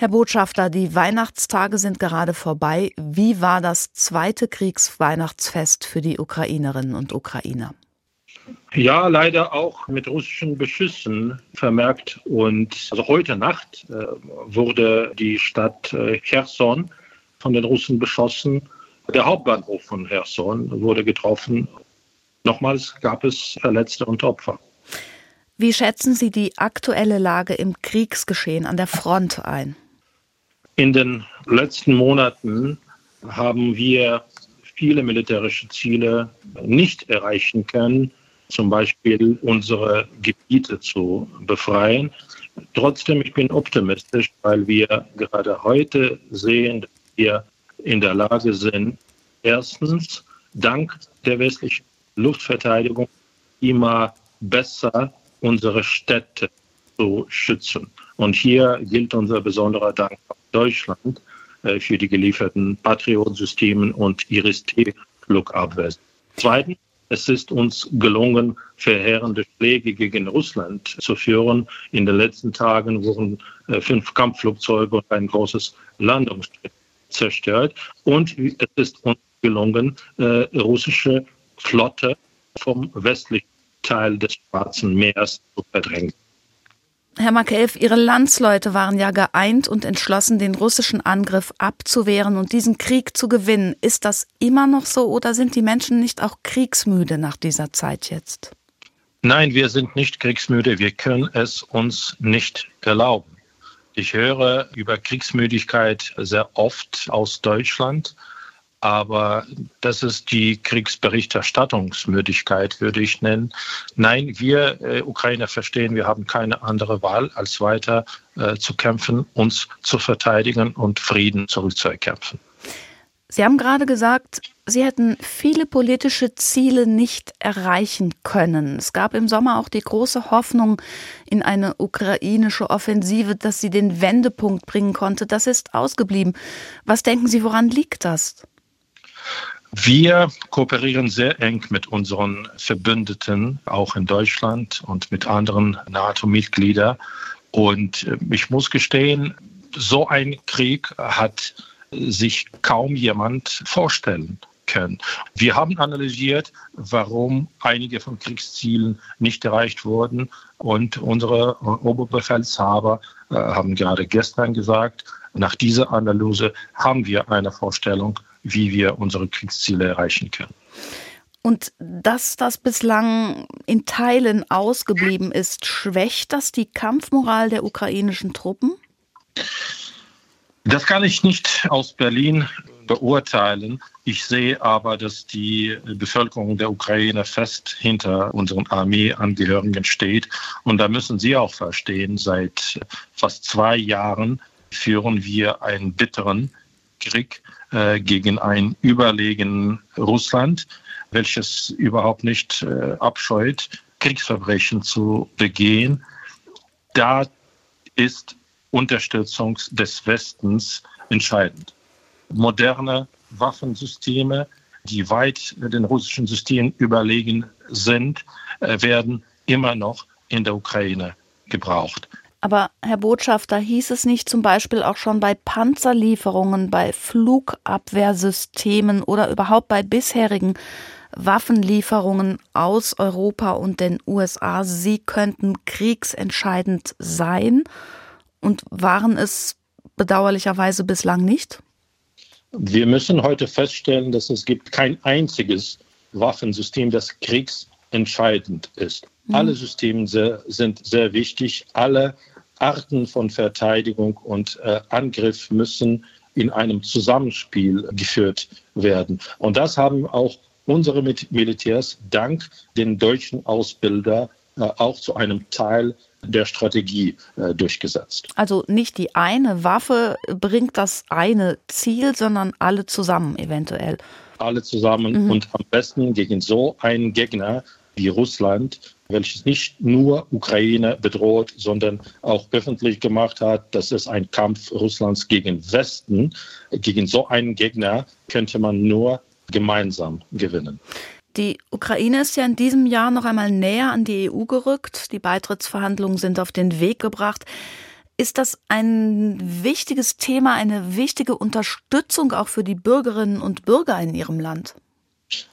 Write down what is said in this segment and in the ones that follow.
Herr Botschafter, die Weihnachtstage sind gerade vorbei. Wie war das zweite Kriegsweihnachtsfest für die Ukrainerinnen und Ukrainer? Ja, leider auch mit russischen Beschüssen vermerkt. Und also heute Nacht äh, wurde die Stadt äh, Cherson von den Russen beschossen. Der Hauptbahnhof von Cherson wurde getroffen. Nochmals gab es Verletzte und Opfer. Wie schätzen Sie die aktuelle Lage im Kriegsgeschehen an der Front ein? In den letzten Monaten haben wir viele militärische Ziele nicht erreichen können, zum Beispiel unsere Gebiete zu befreien. Trotzdem, ich bin optimistisch, weil wir gerade heute sehen, dass wir in der Lage sind, erstens dank der westlichen Luftverteidigung immer besser unsere Städte zu schützen. Und hier gilt unser besonderer Dank an Deutschland äh, für die gelieferten Patriot-Systemen und Iris-T-Flugabwehr. Zweitens, es ist uns gelungen, verheerende Schläge gegen Russland zu führen. In den letzten Tagen wurden äh, fünf Kampfflugzeuge und ein großes Landungsschiff zerstört. Und es ist uns gelungen, äh, russische Flotte vom westlichen Teil des Schwarzen Meers zu verdrängen. Herr Makeev, Ihre Landsleute waren ja geeint und entschlossen, den russischen Angriff abzuwehren und diesen Krieg zu gewinnen. Ist das immer noch so oder sind die Menschen nicht auch kriegsmüde nach dieser Zeit jetzt? Nein, wir sind nicht kriegsmüde. Wir können es uns nicht erlauben. Ich höre über Kriegsmüdigkeit sehr oft aus Deutschland. Aber das ist die Kriegsberichterstattungsmöglichkeit, würde ich nennen. Nein, wir äh, Ukrainer verstehen, wir haben keine andere Wahl, als weiter äh, zu kämpfen, uns zu verteidigen und Frieden zurückzuerkämpfen. Sie haben gerade gesagt, Sie hätten viele politische Ziele nicht erreichen können. Es gab im Sommer auch die große Hoffnung in eine ukrainische Offensive, dass sie den Wendepunkt bringen konnte. Das ist ausgeblieben. Was denken Sie, woran liegt das? Wir kooperieren sehr eng mit unseren Verbündeten, auch in Deutschland und mit anderen NATO-Mitgliedern. Und äh, ich muss gestehen, so ein Krieg hat sich kaum jemand vorstellen können. Wir haben analysiert, warum einige von Kriegszielen nicht erreicht wurden. Und unsere Oberbefehlshaber äh, haben gerade gestern gesagt, nach dieser Analyse haben wir eine Vorstellung, wie wir unsere Kriegsziele erreichen können. Und dass das bislang in Teilen ausgeblieben ist, schwächt das die Kampfmoral der ukrainischen Truppen? Das kann ich nicht aus Berlin beurteilen. Ich sehe aber, dass die Bevölkerung der Ukraine fest hinter unseren Armeeangehörigen steht. Und da müssen Sie auch verstehen, seit fast zwei Jahren führen wir einen bitteren Krieg äh, gegen ein überlegen Russland, welches überhaupt nicht äh, abscheut, Kriegsverbrechen zu begehen. Da ist Unterstützung des Westens entscheidend. Moderne Waffensysteme, die weit den russischen Systemen überlegen sind, äh, werden immer noch in der Ukraine gebraucht. Aber Herr Botschafter, hieß es nicht zum Beispiel auch schon bei Panzerlieferungen, bei Flugabwehrsystemen oder überhaupt bei bisherigen Waffenlieferungen aus Europa und den USA, sie könnten kriegsentscheidend sein und waren es bedauerlicherweise bislang nicht? Wir müssen heute feststellen, dass es gibt kein einziges Waffensystem, das kriegsentscheidend ist. Mhm. Alle Systeme sind sehr wichtig. Alle Arten von Verteidigung und äh, Angriff müssen in einem Zusammenspiel geführt werden. Und das haben auch unsere Militärs dank den deutschen Ausbilder äh, auch zu einem Teil der Strategie äh, durchgesetzt. Also nicht die eine Waffe bringt das eine Ziel, sondern alle zusammen eventuell. Alle zusammen mhm. und am besten gegen so einen Gegner wie Russland, welches nicht nur Ukraine bedroht, sondern auch öffentlich gemacht hat, dass es ein Kampf Russlands gegen Westen, gegen so einen Gegner könnte man nur gemeinsam gewinnen. Die Ukraine ist ja in diesem Jahr noch einmal näher an die EU gerückt. Die Beitrittsverhandlungen sind auf den Weg gebracht. Ist das ein wichtiges Thema, eine wichtige Unterstützung auch für die Bürgerinnen und Bürger in Ihrem Land?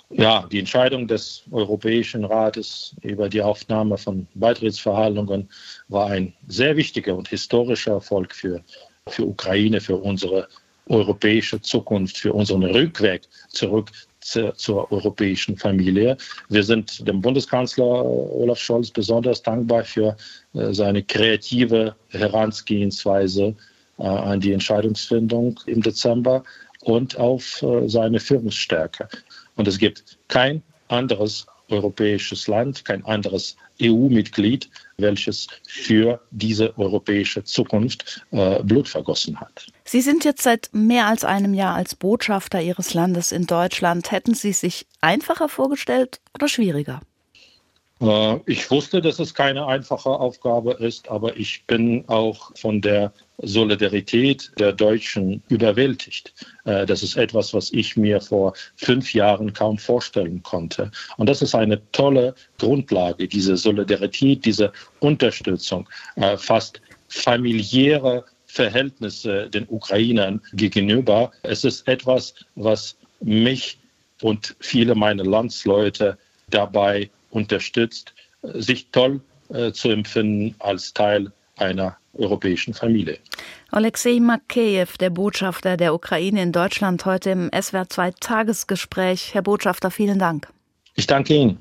Ja, die Entscheidung des Europäischen Rates über die Aufnahme von Beitrittsverhandlungen war ein sehr wichtiger und historischer Erfolg für, für Ukraine, für unsere europäische Zukunft, für unseren Rückweg zurück zur europäischen Familie. Wir sind dem Bundeskanzler Olaf Scholz besonders dankbar für äh, seine kreative Herangehensweise äh, an die Entscheidungsfindung im Dezember und auf äh, seine Führungsstärke. Und es gibt kein anderes europäisches Land, kein anderes EU-Mitglied, welches für diese europäische Zukunft äh, Blut vergossen hat. Sie sind jetzt seit mehr als einem Jahr als Botschafter Ihres Landes in Deutschland. Hätten Sie sich einfacher vorgestellt oder schwieriger? Äh, ich wusste, dass es keine einfache Aufgabe ist, aber ich bin auch von der Solidarität der Deutschen überwältigt. Äh, das ist etwas, was ich mir vor fünf Jahren kaum vorstellen konnte. Und das ist eine tolle Grundlage, diese Solidarität, diese Unterstützung, äh, fast familiäre Verhältnisse den Ukrainern gegenüber. Es ist etwas, was mich und viele meiner Landsleute dabei unterstützt, sich toll äh, zu empfinden als Teil einer europäischen Familie. Alexei Makeyev, der Botschafter der Ukraine in Deutschland, heute im SWR 2 Tagesgespräch. Herr Botschafter, vielen Dank. Ich danke Ihnen.